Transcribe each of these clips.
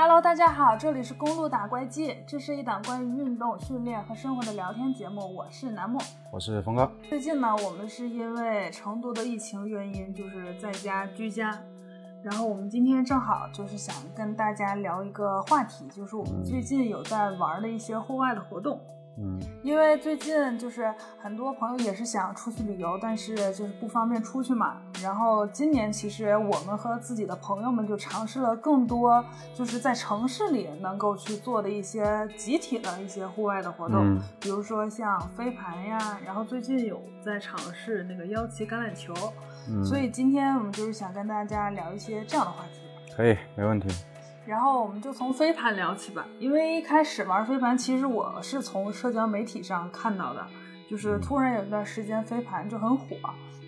Hello，大家好，这里是公路打怪记，这是一档关于运动、训练和生活的聊天节目。我是南木，我是峰哥。最近呢，我们是因为成都的疫情原因，就是在家居家。然后我们今天正好就是想跟大家聊一个话题，就是我们最近有在玩的一些户外的活动。嗯，因为最近就是很多朋友也是想出去旅游，但是就是不方便出去嘛。然后今年其实我们和自己的朋友们就尝试了更多，就是在城市里能够去做的一些集体的一些户外的活动，比如说像飞盘呀。然后最近有在尝试那个腰旗橄榄球，所以今天我们就是想跟大家聊一些这样的话题。可以，没问题。然后我们就从飞盘聊起吧，因为一开始玩飞盘，其实我是从社交媒体上看到的，就是突然有一段时间飞盘就很火，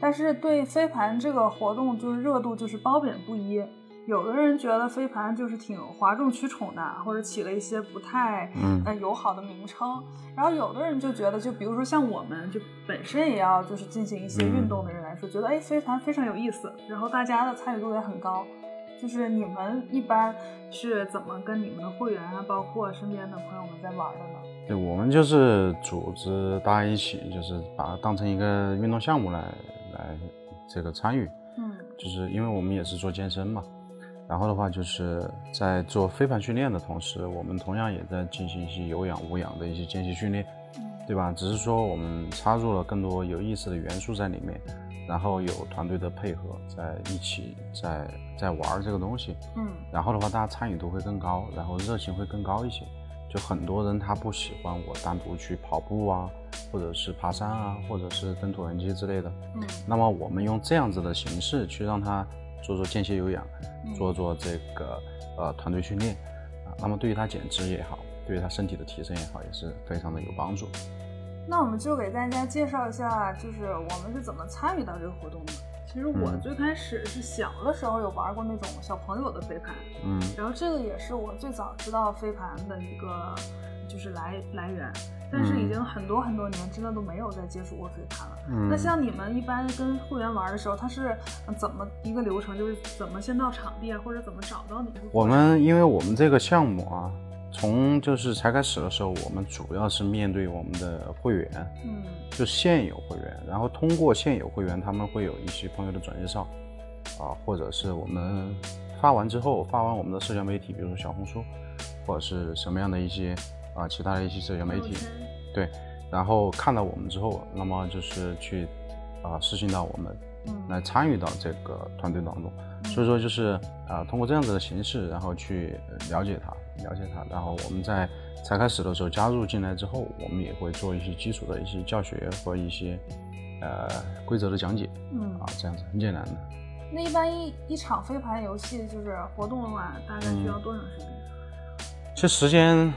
但是对飞盘这个活动就是热度就是褒贬不一，有的人觉得飞盘就是挺哗众取宠的，或者起了一些不太嗯。友好的名称，然后有的人就觉得，就比如说像我们就本身也要就是进行一些运动的人来说，觉得哎飞盘非常有意思，然后大家的参与度也很高。就是你们一般是怎么跟你们的会员啊，包括身边的朋友们在玩的呢？对我们就是组织大家一起，就是把它当成一个运动项目来来这个参与。嗯，就是因为我们也是做健身嘛，然后的话就是在做飞盘训练的同时，我们同样也在进行一些有氧、无氧的一些间歇训练，对吧？只是说我们插入了更多有意思的元素在里面。然后有团队的配合，在一起在在玩这个东西，嗯，然后的话，大家参与度会更高，然后热情会更高一些。就很多人他不喜欢我单独去跑步啊，或者是爬山啊，或者是蹬椭圆机之类的，嗯，那么我们用这样子的形式去让他做做间歇有氧，做做这个呃团队训练啊，那么对于他减脂也好，对于他身体的提升也好，也是非常的有帮助。那我们就给大家介绍一下，就是我们是怎么参与到这个活动的。其实我最开始是小的时候有玩过那种小朋友的飞盘，嗯，然后这个也是我最早知道飞盘的一个就是来来源。但是已经很多很多年，真的都没有再接触过飞盘了。那像你们一般跟会员玩的时候，他是怎么一个流程？就是怎么先到场地啊，或者怎么找到你？我们因为我们这个项目啊。从就是才开始的时候，我们主要是面对我们的会员，嗯，就现有会员，然后通过现有会员，他们会有一些朋友的转介绍，啊，或者是我们发完之后，发完我们的社交媒体，比如说小红书，或者是什么样的一些啊其他的一些社交媒体，对，然后看到我们之后，那么就是去啊私信到我们，来参与到这个团队当中，所以说就是啊通过这样子的形式，然后去了解他。了解它，然后我们在才开始的时候加入进来之后，我们也会做一些基础的一些教学和一些呃规则的讲解，嗯啊这样子很简单的。那一般一一场飞盘游戏就是活动的话，大概需要多长时间？其实时间，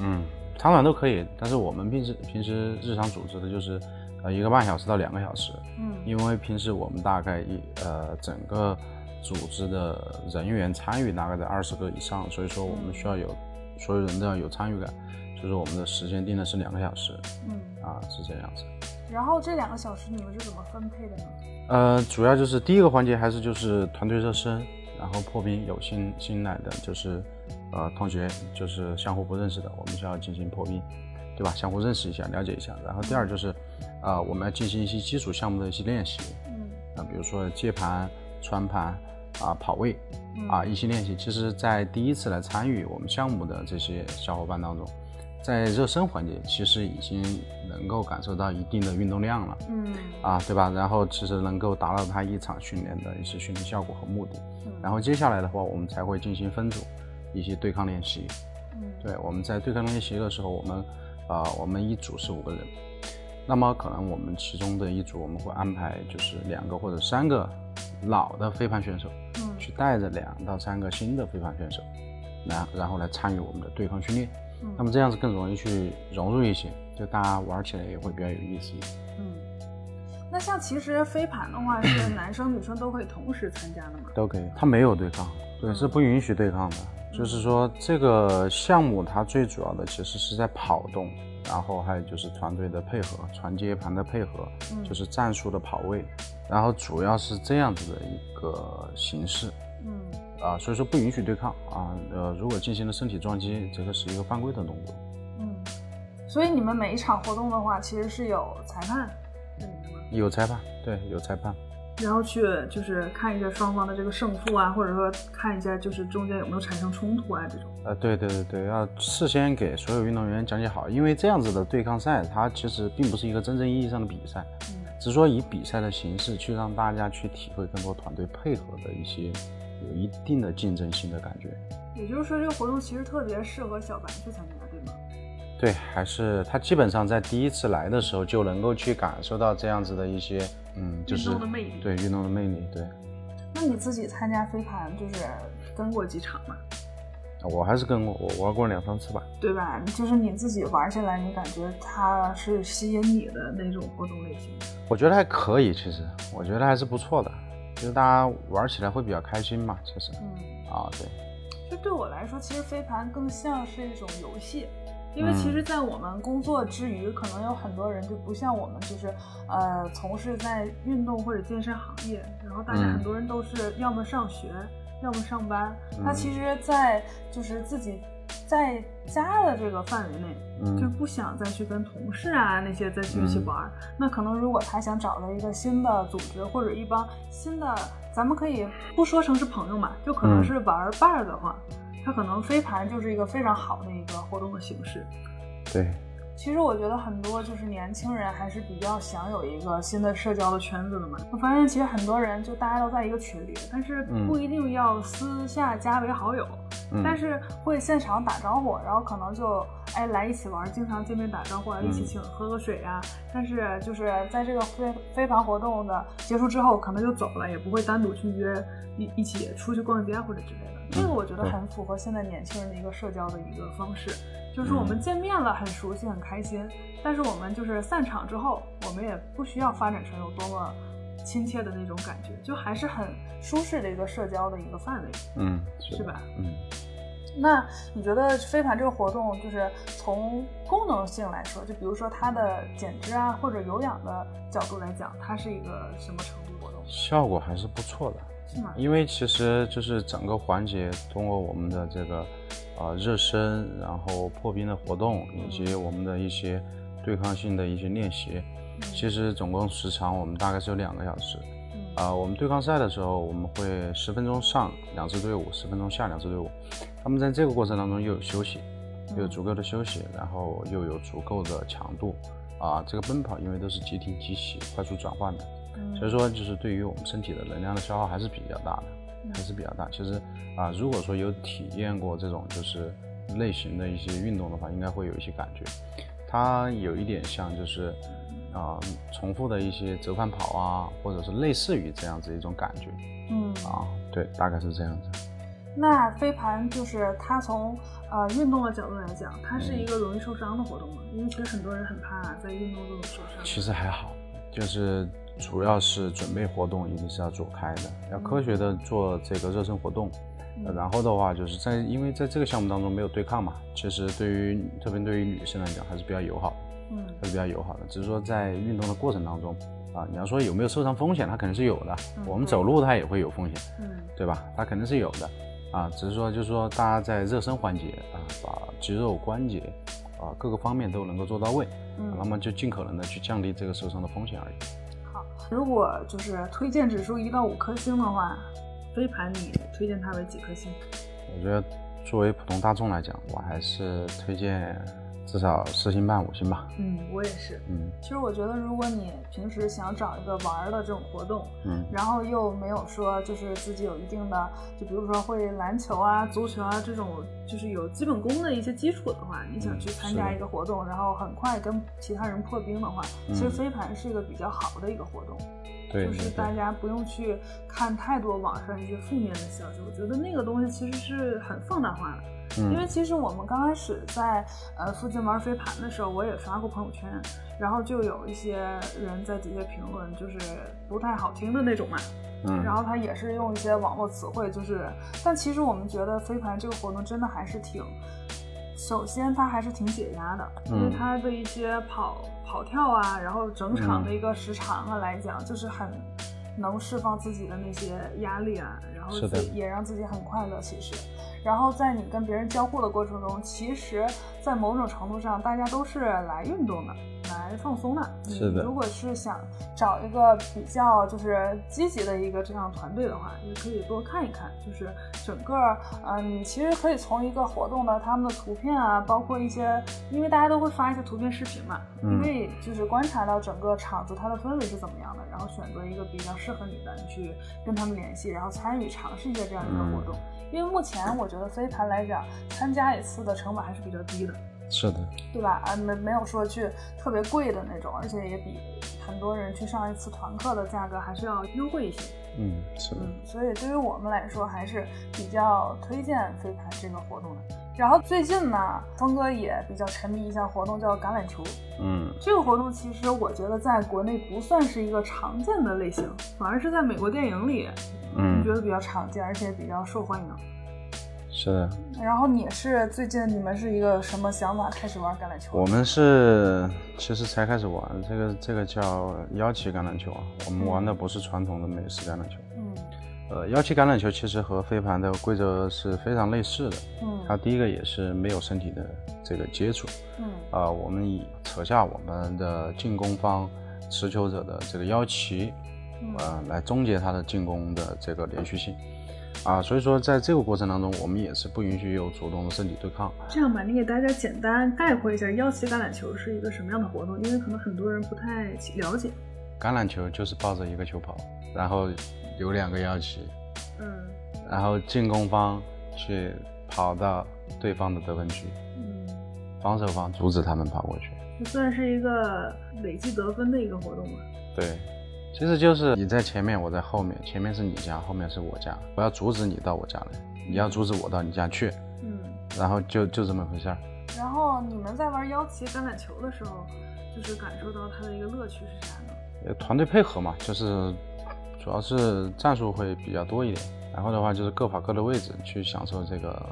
嗯，长短都可以，但是我们平时平时日常组织的就是呃一个半小时到两个小时，嗯，因为平时我们大概一呃整个。组织的人员参与大概在二十个以上，所以说我们需要有所有人都要有参与感，所以说我们的时间定的是两个小时，嗯，啊是这样子。然后这两个小时你们是怎么分配的呢？呃，主要就是第一个环节还是就是团队热身，然后破冰，有新新来的就是呃同学就是相互不认识的，我们需要进行破冰，对吧？相互认识一下，了解一下。然后第二就是，呃，我们要进行一些基础项目的一些练习，嗯，啊，比如说接盘、穿盘。啊，跑位，啊，一些练习，其实，在第一次来参与我们项目的这些小伙伴当中，在热身环节，其实已经能够感受到一定的运动量了，嗯，啊，对吧？然后其实能够达到他一场训练的一些训练效果和目的。然后接下来的话，我们才会进行分组一些对抗练习。嗯，对，我们在对抗练习的时候，我们，啊，我们一组是五个人，那么可能我们其中的一组我们会安排就是两个或者三个。老的飞盘选手，嗯，去带着两到三个新的飞盘选手，然然后来参与我们的对抗训练，嗯，那么这样子更容易去融入一些，就大家玩起来也会比较有意思。嗯，那像其实飞盘的话，是男生女生都可以同时参加的吗？都可以，它没有对抗，对，是不允许对抗的。就是说这个项目它最主要的其实是在跑动，然后还有就是团队的配合、传接盘的配合，就是战术的跑位。然后主要是这样子的一个形式，嗯，啊，所以说不允许对抗啊。呃，如果进行了身体撞击，这个是一个犯规的动作。嗯，所以你们每一场活动的话，其实是有裁判在里面吗？有裁判，对，有裁判。然后去就是看一下双方的这个胜负啊，或者说看一下就是中间有没有产生冲突啊这种。呃，对对对对，要事先给所有运动员讲解好，因为这样子的对抗赛，它其实并不是一个真正意义上的比赛，嗯，只是说以比赛的形式去让大家去体会更多团队配合的一些有一定的竞争性的感觉。也就是说，这个活动其实特别适合小白去参加，对吗？对，还是他基本上在第一次来的时候就能够去感受到这样子的一些，嗯，就是运动的魅力对运动的魅力，对。那你自己参加飞盘就是跟过几场吗？我还是跟过，我玩过两三次吧。对吧？就是你自己玩下来，你感觉它是吸引你的那种活动类型？我觉得还可以，其实我觉得还是不错的，就是大家玩起来会比较开心嘛，其实。嗯，啊，对。就对我来说，其实飞盘更像是一种游戏，因为其实，在我们工作之余，可能有很多人就不像我们，就是呃，从事在运动或者健身行业，然后大家嗯。很多人都是要么上学，要么上班。嗯。他其实，在就是自己在家的这个范围内，嗯。就不想再去跟同事啊那些再去一起嗯。玩儿。那可能如果他想找到一个新的组织或者一帮新的，咱们可以不说成是朋友嘛，就可能嗯。是玩伴儿的话，它可能飞盘就是一个非常好的一个活动的形式。对，其实我觉得很多就是年轻人还是比较想有一个新的社交的圈子的嘛。我发现其实很多人就大家都在一个群里，但是嗯不一定要私下加为好友，嗯但是会现场打招呼，然后可能就哎来一起玩，经常见面打招呼啊，一起嗯请喝个水啊。但是就是在这个非非凡活动的结束之后，可能就走了，也不会单独去约一一起出去逛街或者之类的。这个我觉得很符合现在年轻人的一个社交的一个方式。就是我们嗯见面了，很熟悉，很开心，但是我们就是散场之后，我们也不需要发展成有多么亲切的那种感觉，就还是很舒适的一个社交的一个范围，嗯，是吧？嗯。那你觉得飞盘这个活动，就是从功能性来说，就比如说它的减脂啊或者有氧的角度来讲，它是一个什么程度的活动？效果还是不错的，是吗？因为其实就是整个环节通过我们的这个呃热身，然后破冰的活动，以及我们的一些对抗性的一些练习，其实总共时长我们大概是有两个小时。嗯啊、我们对抗赛的时候，我们会十分钟上两支队伍，十分钟下两支队伍。他们在这个过程当中又有休息，又有足够的休息，然后又有足够的强度。啊，这个奔跑因为都是即停即起、快速转换的，嗯所以说就是对于我们身体的能量的消耗还是比较大的，嗯还是比较大。其实啊，如果说有体验过这种就是类型的一些运动的话，应该会有一些感觉。它有一点像就是啊、重复的一些折返跑啊，或者是类似于这样子一种感觉嗯啊，对，大概是这样子。那飞盘就是它从呃运动的角度来讲，它是嗯一个容易受伤的活动吗？因为其实很多人很怕在运动中受伤。其实还好，就是主要是准备活动一定是要做开的，要科学的做这个热身活动。呃然后的话，就是在因为在这个项目当中没有对抗嘛，其实对于特别对于女生来讲还是比较友好，嗯还是比较友好的。只是说在运动的过程当中啊，你要说有没有受伤风险，它肯定是有的。嗯我们走路它也会有风险，嗯对吧？它肯定是有的啊，只是说就是说大家在热身环节啊，把肌肉关节啊各个方面都能够做到位，嗯那么就尽可能的去降低这个受伤的风险而已。如果就是推荐指数一到五颗星的话，飞盘你推荐它为几颗星？我觉得作为普通大众来讲，我还是推荐至少四星半五星吧。嗯，我也是。嗯其实我觉得，如果你平时想找一个玩儿的这种活动，嗯然后又没有说就是自己有一定的，就比如说会篮球啊、足球啊这种，就是有基本功的一些基础的话，你想去参加一个活动，然后很快跟其他人破冰的话，其实嗯飞盘是一个比较好的一个活动。对对就是大，家不用去看太多网上一些负面的消息，我觉得那个东西其实是很放大化的。因为嗯其实我们刚开始在呃附近玩飞盘的时候，我也发过朋友圈，然后就有一些人在底下评论，就是不太好听的那种嘛。嗯，然后他也是用一些网络词汇，就是，但其实我们觉得飞盘这个活动真的还是挺，首先它还是挺解压的，因为嗯。它的一些跑跑跳啊，然后整场的一个时长啊来讲，就是很能释放自己的那些压力啊，然后也让自己很快乐。其实，然后在你跟别人交互的过程中，其实，在某种程度上，大家都是来运动的，来放松的。你是的如果是想找一个比较就是积极的一个这样团队的话，也可以多看一看，就是整个，嗯、你其实可以从一个活动的他们的图片啊，包括一些，因为大家都会发一些图片、视频嘛，嗯你可以就是观察到整个场子它的氛围是怎么样的，然后选择一个比较适合你的，你去跟他们联系，然后参与尝试一下这样一个活动。因为目前我觉得飞盘来讲，参加一次的成本还是比较低的。是的，对吧？啊，没没有说去特别贵的那种，而且也比很多人去上一次团课的价格还是要优惠一些。嗯，是的，嗯，所以对于我们来说，还是比较推荐飞盘这个活动的。然后最近呢，峰哥也比较沉迷一项活动，叫橄榄球。嗯，这个活动其实我觉得在国内不算是一个常见的类型，反而是在美国电影里，嗯觉，得比较常见，而且比较受欢迎。是的。然后你是最近你们是一个什么想法开始玩橄榄球？我们是其实才开始玩这个，这个叫腰旗橄榄球啊。我们玩的不是传统的美式橄榄球。嗯呃，腰旗橄榄球其实和飞盘的规则是非常类似的。嗯它第一个也是没有身体的这个接触。嗯啊、我们以扯下我们的进攻方持球者的这个腰旗，嗯呃，来终结他的进攻的这个连续性。啊，所以说在这个过程当中，我们也是不允许有主动的身体对抗。这样吧，你给大家简单概括一下腰旗橄榄球是一个什么样的活动，因为可能很多人不太了解。橄榄球就是抱着一个球跑，然后有两个腰旗，嗯然后进攻方去跑到对方的得分区，嗯，防守方阻止他们跑过去。这算是一个累计得分的一个活动吧？对，其实就是你在前面，我在后面，前面是你家，后面是我家，我要阻止你到我家来，你要阻止我到你家去，嗯。然后就就这么回事儿。然后你们在玩腰旗橄榄球的时候，就是感受到它的一个乐趣是啥呢？呃，团队配合嘛，就是主要是战术会比较多一点，然后的话就是各跑各的位置去享受这个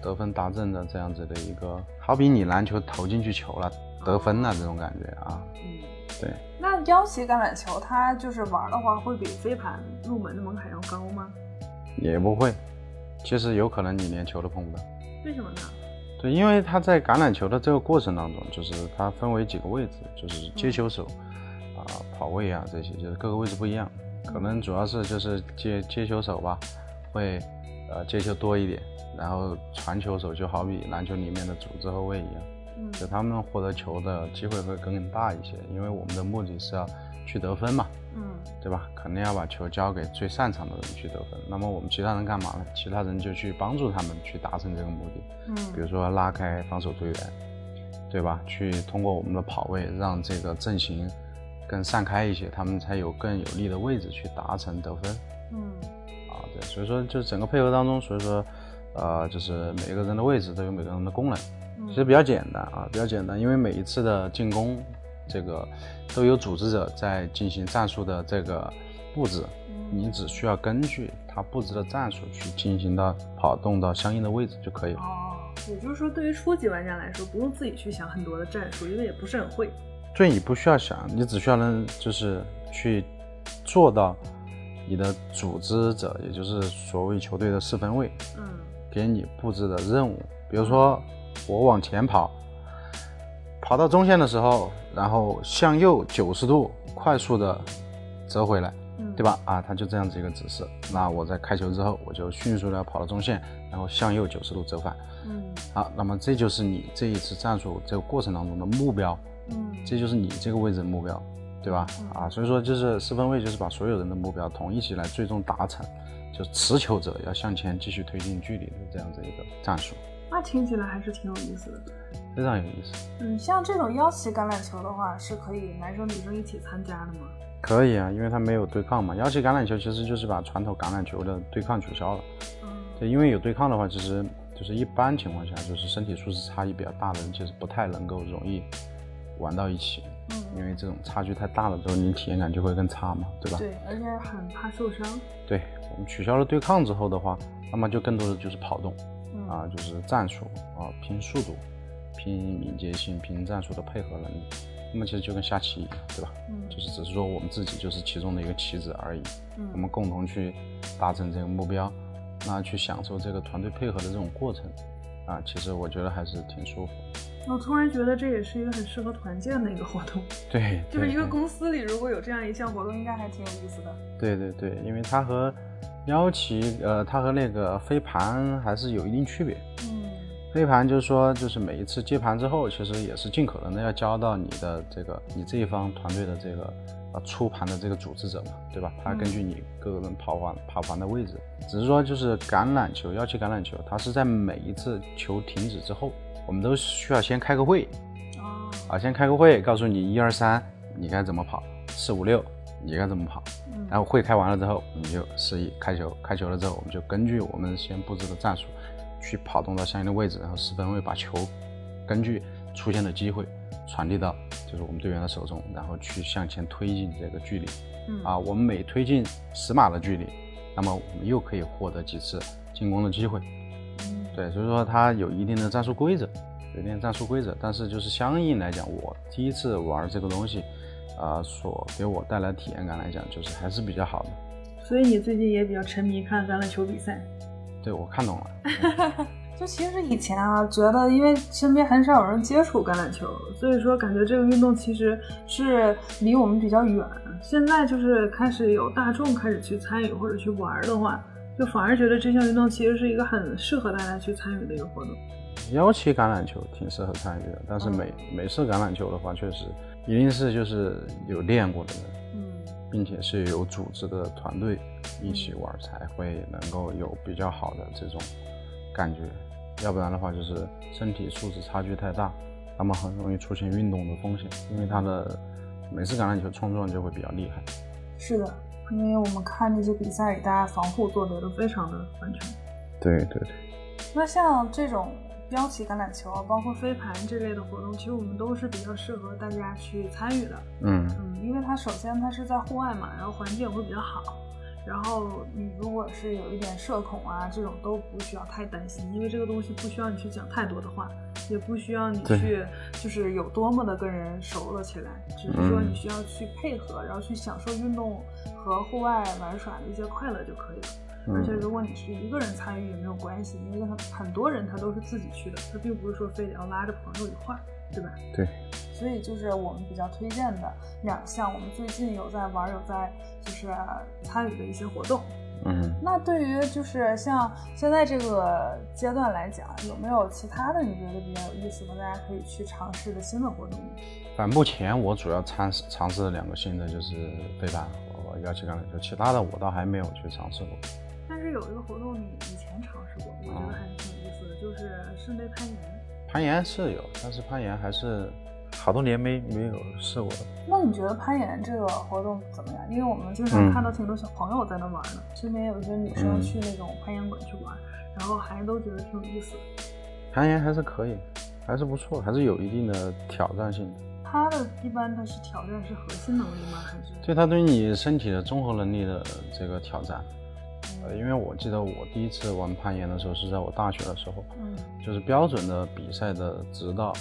得分达阵的这样子的一个，好比你篮球投进去球了，得分了这种感觉啊。嗯。对，那腰旗橄榄球它就是玩的话，会比飞盘入门的门槛要高吗？也不会，其实有可能你连球都碰不到。为什么呢？对，因为它在橄榄球的这个过程当中，就是它分为几个位置，就是接球手啊、跑位啊这些，就是各个位置不一样。可能主要是就是接接球手吧，会呃接球多一点，然后传球手就好比篮球里面的组织后卫一样，嗯就他们获得球的机会会更大一些，因为我们的目的是要去得分嘛，嗯对吧？肯定要把球交给最擅长的人去得分。那么我们其他人干嘛呢？其他人就去帮助他们去达成这个目的。嗯比嗯如说拉开防守队员，对吧？去通过我们的跑位，让这个阵型更散开一些，他们才有更有利的位置去达成得分嗯啊。对，所以说就是整个配合当中，所以说，呃，就是每个人的位置都有每个人的功能，嗯其实比较简单啊，比较简单，因为每一次的进攻，这个都有组织者在进行战术的这个布置，你只需要根据他布置的战术去进行到跑动到相应的位置就可以了。哦，也就是说，对于初级玩家来说，不用自己去想很多的战术，因为也不是很会。对你不需要想，你只需要能就是去做到你的组织者，也就是所谓球队的四分位嗯给你布置的任务。比如说我往前跑，跑到中线的时候，然后向右九十度快速的折回来，嗯，对？吧？啊，它就这样子一个指示。那我在开球之后，我就迅速的跑到中线，然后向右九十度折返。嗯好，那么这就是你这一次战术这个过程当中的目标。嗯这就是你这个位置的目标，对吧？啊，所以说就是四分位就是把所有人的目标统一起来，最终达成，就是持球者要向前继续推进距离的这样子一个战术，那听起来还是挺有意思的。非常有意思。嗯，像这种腰旗橄榄球的话，是可以男生女生一起参加的吗？可以啊，因为它没有对抗嘛。腰旗橄榄球其实就是把传统橄榄球的对抗取消了。嗯对，因为有对抗的话，其实就是一般情况下，就是身体素质差异比较大的人，其实不太能够容易玩到一起，嗯因嗯，为这种差距太大了之后，你体验感就会更差嘛，对吧？对，而且很怕受伤。对我们取消了对抗之后的话，那么就更多的就是跑动嗯啊，就是战术啊，拼速度，拼敏捷性，拼战术的配合能力。那么其实就跟下棋一样，对吧？嗯就是只是说我们自己就是其中的一个棋子而已，嗯我们共同去达成这个目标，那去享受这个团队配合的这种过程，啊，其实我觉得还是挺舒服。我突然觉得这也是一个很适合团建的一个活动，对，就是一个公司里如果有这样一项活动，应该还挺有意思的。对对对，因为它和邀棋，呃，它和那个飞盘还是有一定区别。嗯飞盘就是说，就是每一次接盘之后，其实也是尽可能的要交到你的这个你这一方团队的这个呃出盘的这个组织者嘛，对吧？他根据你各个人跑盘跑盘的位置，只是说就是橄榄球，邀请橄榄球，它是在每一次球停止之后，我们都需要先开个会哦啊，先开个会，告诉你一二三你该怎么跑，四五六你该怎么跑，嗯然后会开完了之后，我们就示意开球，开球了之后，我们就根据我们先布置的战术，去跑动到相应的位置，然后十分位把球根据出现的机会传递到就是我们队员的手中，然后去向前推进这个距离。嗯啊，我们每推进十码的距离，那么我们又可以获得几次进攻的机会。嗯对，所以说它有一定的战术规则，有一定的战术规则，但是就是相应来讲，我第一次玩这个东西，啊、所给我带来体验感来讲，就是还是比较好的。所以你最近也比较沉迷看橄榄球比赛。对我看懂了，就其实以前啊，觉得因为身边很少有人接触橄榄球，所以说感觉这个运动其实是离我们比较远。现在就是开始有大众开始去参与或者去玩的话，就反而觉得这项运动其实是一个很适合大家去参与的一个活动。邀请橄榄球挺适合参与的，但是美美式橄榄球的话，确实一定是就是有练过的人，嗯并且是有组织的团队一起玩，才会能够有比较好的这种感觉。要不然的话，就是身体素质差距太大，那么很容易出现运动的风险，因为他的每次橄榄球冲撞就会比较厉害。是的，因为我们看那些比赛里，大家防护做得都非常的完全。对对对，那像这种标旗橄榄球啊，包括飞盘这类的活动，其实我们都是比较适合大家去参与的。嗯嗯，因为它首先它是在户外嘛，然后环境也会比较好。然后你如果是有一点社恐啊，这种都不需要太担心，因为这个东西不需要你去讲太多的话，也不需要你去就是有多么的跟人熟了起来，只是说嗯你需要去配合，然后去享受运动和户外玩耍的一些快乐就可以了。而且嗯如果你是一个人参与也没有关系，因为很很多人他都是自己去的，他并不是说非得要拉着朋友一块儿，对吧？对，所以就是我们比较推荐的两项，我们最近有在玩，有在就是参与的一些活动。嗯。那对于就是像现在这个阶段来讲，有没有其他的你觉得比较有意思的，大家可以去尝试的新的活动呢？反目前我主要尝试尝试的两个新的就是飞盘和幺七橄榄球，其他的我倒还没有去尝试过。但是有一个活动你以前尝试过，我觉得还是挺有意思的，就是室内攀岩。攀岩是有，但是攀岩还是好多年没没有试过了。那你觉得攀岩这个活动怎么样？因为我们经常嗯看到挺多小朋友在那玩呢，身边有一些女生嗯去那种攀岩馆去玩，然后还都觉得挺有意思的。攀岩还是可以，还是不错，还是有一定的挑战性的。它的一般它是挑战是核心能力吗？还是？对它对你身体的综合能力的这个挑战。呃，因为我记得我第一次玩攀岩的时候是在我大学的时候，嗯就是标准的比赛的直道，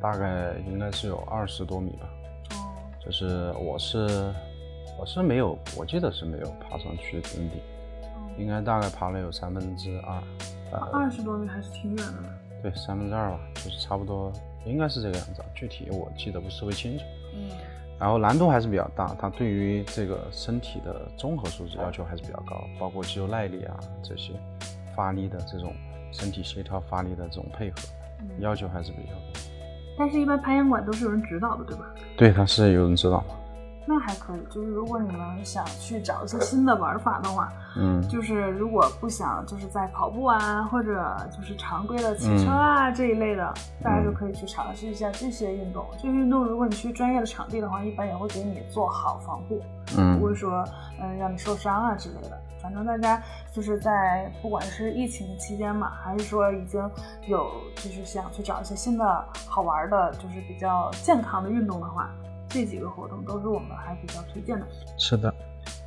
大概应该是有二十多米吧。哦就是我是我是没有，我记得是没有爬上去顶顶，应该大概爬了有三分之二，呃，二十多米还是挺远的。对，三分之二吧，就是差不多，应该是这个样子，啊，具体我记得不是特别清楚。嗯然后难度还是比较大，它对于这个身体的综合素质要求还是比较高，包括肌肉耐力啊这些，发力的这种身体协调发力的这种配合，嗯。要求还是比较高。但是，一般攀岩馆都是有人指导的，对吧？对，它是有人指导的。那还可以。就是如果你们想去找一些新的玩法的话，嗯，就是如果不想就是在跑步啊，或者就是常规的骑车啊、这一类的，大家就可以去尝试一下这些运动。这些运动，如果你去专业的场地的话，一般也会给你做好防护，嗯不会说嗯让你受伤啊之类的。反正大家就是在不管是疫情期间嘛，还是说已经有就是想去找一些新的好玩的，就是比较健康的运动的话，这几个活动都是我们还比较推荐的。是的，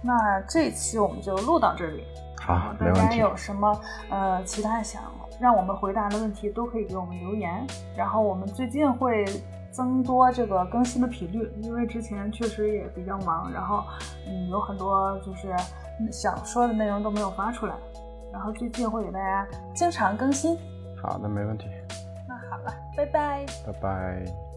那这一期我们就录到这里。然好后，大家。有什么呃其他想让我们回答的问题，都可以给我们留言。然后我们最近会增多这个更新的频率，因为之前确实也比较忙，然后嗯有很多就是想说的内容都没有发出来，然后最近会给大家经常更新。好的，没问题。那好了，拜拜。拜拜。